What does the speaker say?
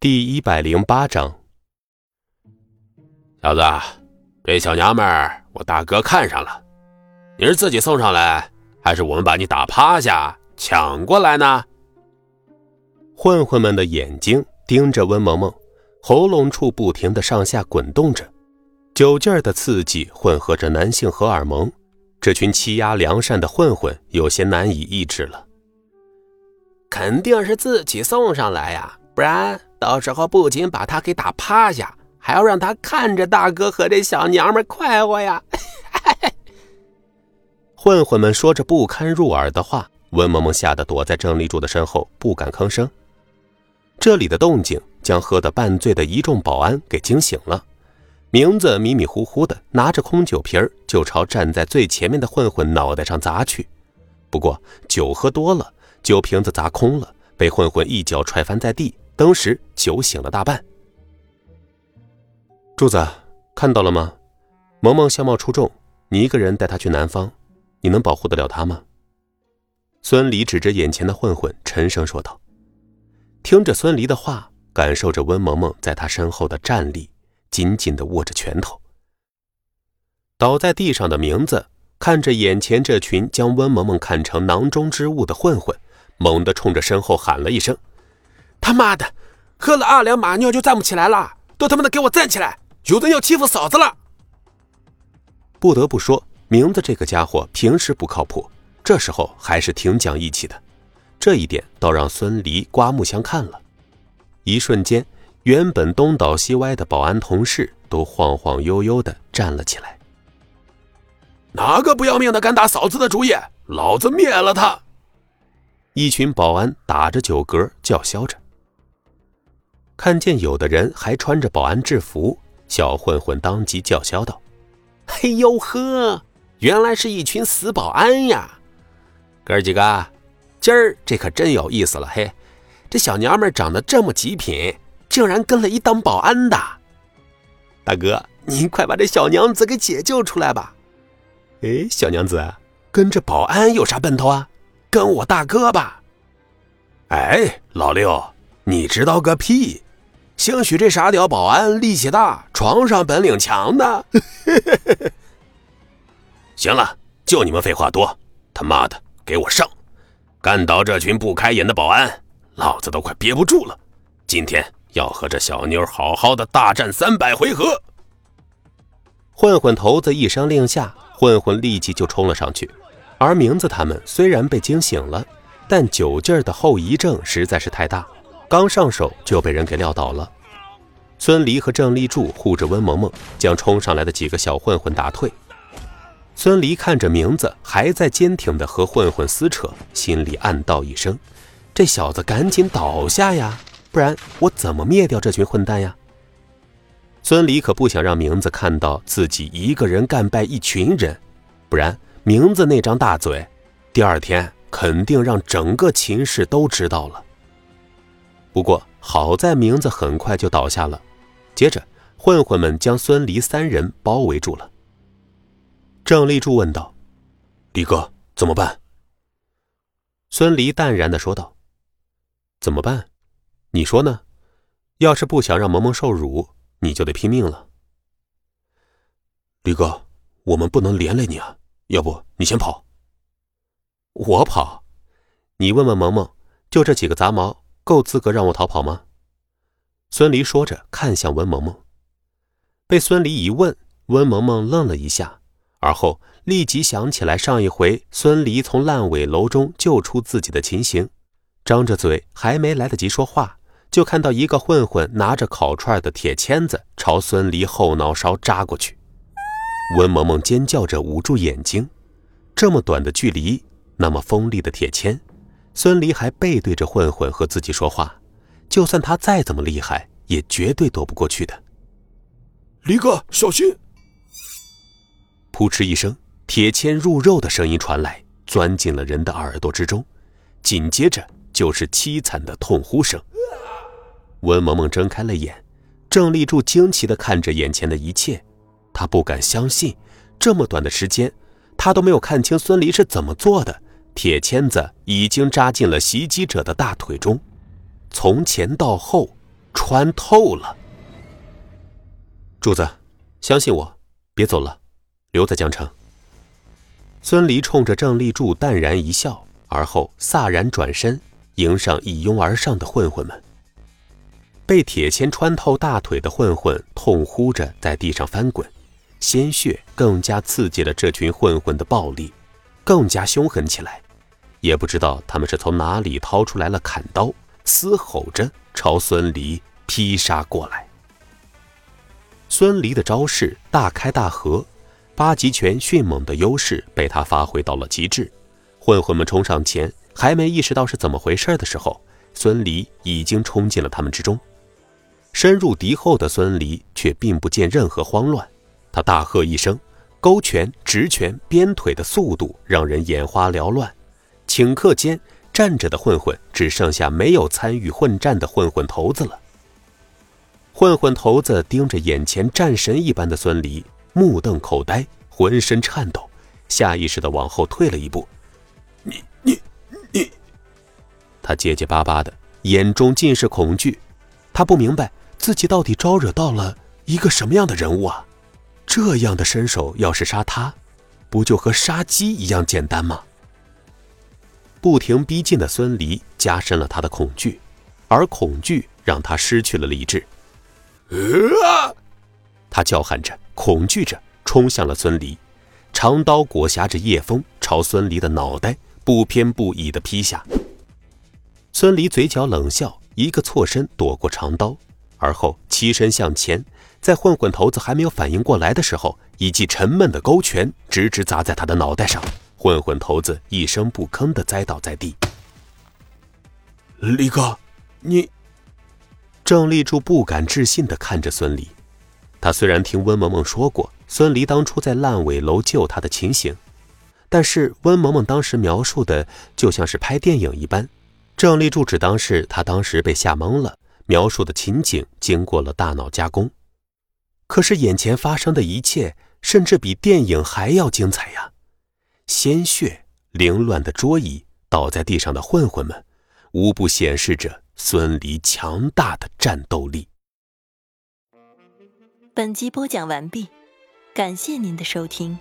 第一百零八章，小子，这小娘们儿，我大哥看上了。你是自己送上来，还是我们把你打趴下抢过来呢？混混们的眼睛盯着温萌萌，喉咙处不停的上下滚动着，酒劲儿的刺激混合着男性荷尔蒙，这群欺压良善的混混有些难以抑制了。肯定是自己送上来呀，不然。到时候不仅把他给打趴下，还要让他看着大哥和这小娘们快活呀！混混们说着不堪入耳的话，温萌萌吓得躲在郑立柱的身后，不敢吭声。这里的动静将喝得半醉的一众保安给惊醒了，名字迷迷糊糊的拿着空酒瓶就朝站在最前面的混混脑袋上砸去。不过酒喝多了，酒瓶子砸空了，被混混一脚踹翻在地。当时酒醒了大半，柱子看到了吗？萌萌相貌出众，你一个人带她去南方，你能保护得了她吗？孙离指着眼前的混混，沉声说道。听着孙离的话，感受着温萌萌在他身后的站立，紧紧的握着拳头。倒在地上的名字看着眼前这群将温萌萌看成囊中之物的混混，猛地冲着身后喊了一声。他妈的，喝了二两马尿就站不起来了！都他妈的给我站起来！有人要欺负嫂子了！不得不说，明子这个家伙平时不靠谱，这时候还是挺讲义气的。这一点倒让孙离刮目相看了。一瞬间，原本东倒西歪的保安同事都晃晃悠悠的站了起来。哪个不要命的敢打嫂子的主意？老子灭了他！一群保安打着酒嗝叫嚣着。看见有的人还穿着保安制服，小混混当即叫嚣道：“嘿呦呵，原来是一群死保安呀！哥几个，今儿这可真有意思了嘿！这小娘们长得这么极品，竟然跟了一当保安的。大哥，您快把这小娘子给解救出来吧！哎，小娘子跟着保安有啥奔头啊？跟我大哥吧！哎，老六，你知道个屁！”兴许这傻屌保安力气大，床上本领强呢。行了，就你们废话多，他妈的，给我上！干倒这群不开眼的保安，老子都快憋不住了。今天要和这小妞好好的大战三百回合。混混头子一声令下，混混立即就冲了上去。而名字他们虽然被惊醒了，但酒劲儿的后遗症实在是太大。刚上手就被人给撂倒了，孙离和郑立柱护着温萌萌，将冲上来的几个小混混打退。孙离看着名字还在坚挺的和混混撕扯，心里暗道一声：“这小子赶紧倒下呀，不然我怎么灭掉这群混蛋呀？”孙离可不想让名字看到自己一个人干败一群人，不然名字那张大嘴，第二天肯定让整个秦氏都知道了。不过好在名字很快就倒下了，接着混混们将孙离三人包围住了。郑立柱问道：“李哥，怎么办？”孙离淡然的说道：“怎么办？你说呢？要是不想让萌萌受辱，你就得拼命了。”李哥，我们不能连累你啊，要不你先跑。我跑？你问问萌萌，就这几个杂毛。够资格让我逃跑吗？孙离说着，看向温萌萌。被孙离一问，温萌萌愣了一下，而后立即想起来上一回孙离从烂尾楼中救出自己的情形，张着嘴还没来得及说话，就看到一个混混拿着烤串的铁签子朝孙离后脑勺扎过去。温萌萌尖叫着捂住眼睛，这么短的距离，那么锋利的铁签。孙离还背对着混混和自己说话，就算他再怎么厉害，也绝对躲不过去的。离哥，小心！扑哧一声，铁签入肉的声音传来，钻进了人的耳朵之中，紧接着就是凄惨的痛呼声。温萌萌睁开了眼，郑立柱惊奇的看着眼前的一切，他不敢相信，这么短的时间，他都没有看清孙离是怎么做的。铁签子已经扎进了袭击者的大腿中，从前到后，穿透了。柱子，相信我，别走了，留在江城。孙离冲着郑立柱淡然一笑，而后飒然转身，迎上一拥而上的混混们。被铁签穿透大腿的混混痛呼着在地上翻滚，鲜血更加刺激了这群混混的暴力，更加凶狠起来。也不知道他们是从哪里掏出来了砍刀，嘶吼着朝孙离劈杀过来。孙离的招式大开大合。八极拳迅猛的优势被他发挥到了极致，混混们冲上前，还没意识到是怎么回事的时候，孙离已经冲进了他们之中。深入敌后的孙离却并不见任何慌乱，他大喝一声，勾拳、直拳、鞭腿的速度让人眼花缭乱。顷刻间，站着的混混只剩下没有参与混战的混混头子了。混混头子盯着眼前战神一般的孙离。目瞪口呆，浑身颤抖，下意识的往后退了一步。你你你！他结结巴巴的，眼中尽是恐惧。他不明白自己到底招惹到了一个什么样的人物啊！这样的身手，要是杀他，不就和杀鸡一样简单吗？不停逼近的孙离加深了他的恐惧，而恐惧让他失去了理智。啊！他叫喊着。恐惧着冲向了孙离，长刀裹挟着夜风朝孙离的脑袋不偏不倚地劈下。孙离嘴角冷笑，一个错身躲过长刀，而后起身向前，在混混头子还没有反应过来的时候，一记沉闷的勾拳直直砸在他的脑袋上，混混头子一声不吭的栽倒在地。李哥，你……郑立柱不敢置信的看着孙离。他虽然听温萌萌说过孙离当初在烂尾楼救他的情形，但是温萌萌当时描述的就像是拍电影一般，郑立柱只当是他当时被吓懵了，描述的情景经过了大脑加工。可是眼前发生的一切，甚至比电影还要精彩呀！鲜血、凌乱的桌椅、倒在地上的混混们，无不显示着孙离强大的战斗力。本集播讲完毕，感谢您的收听。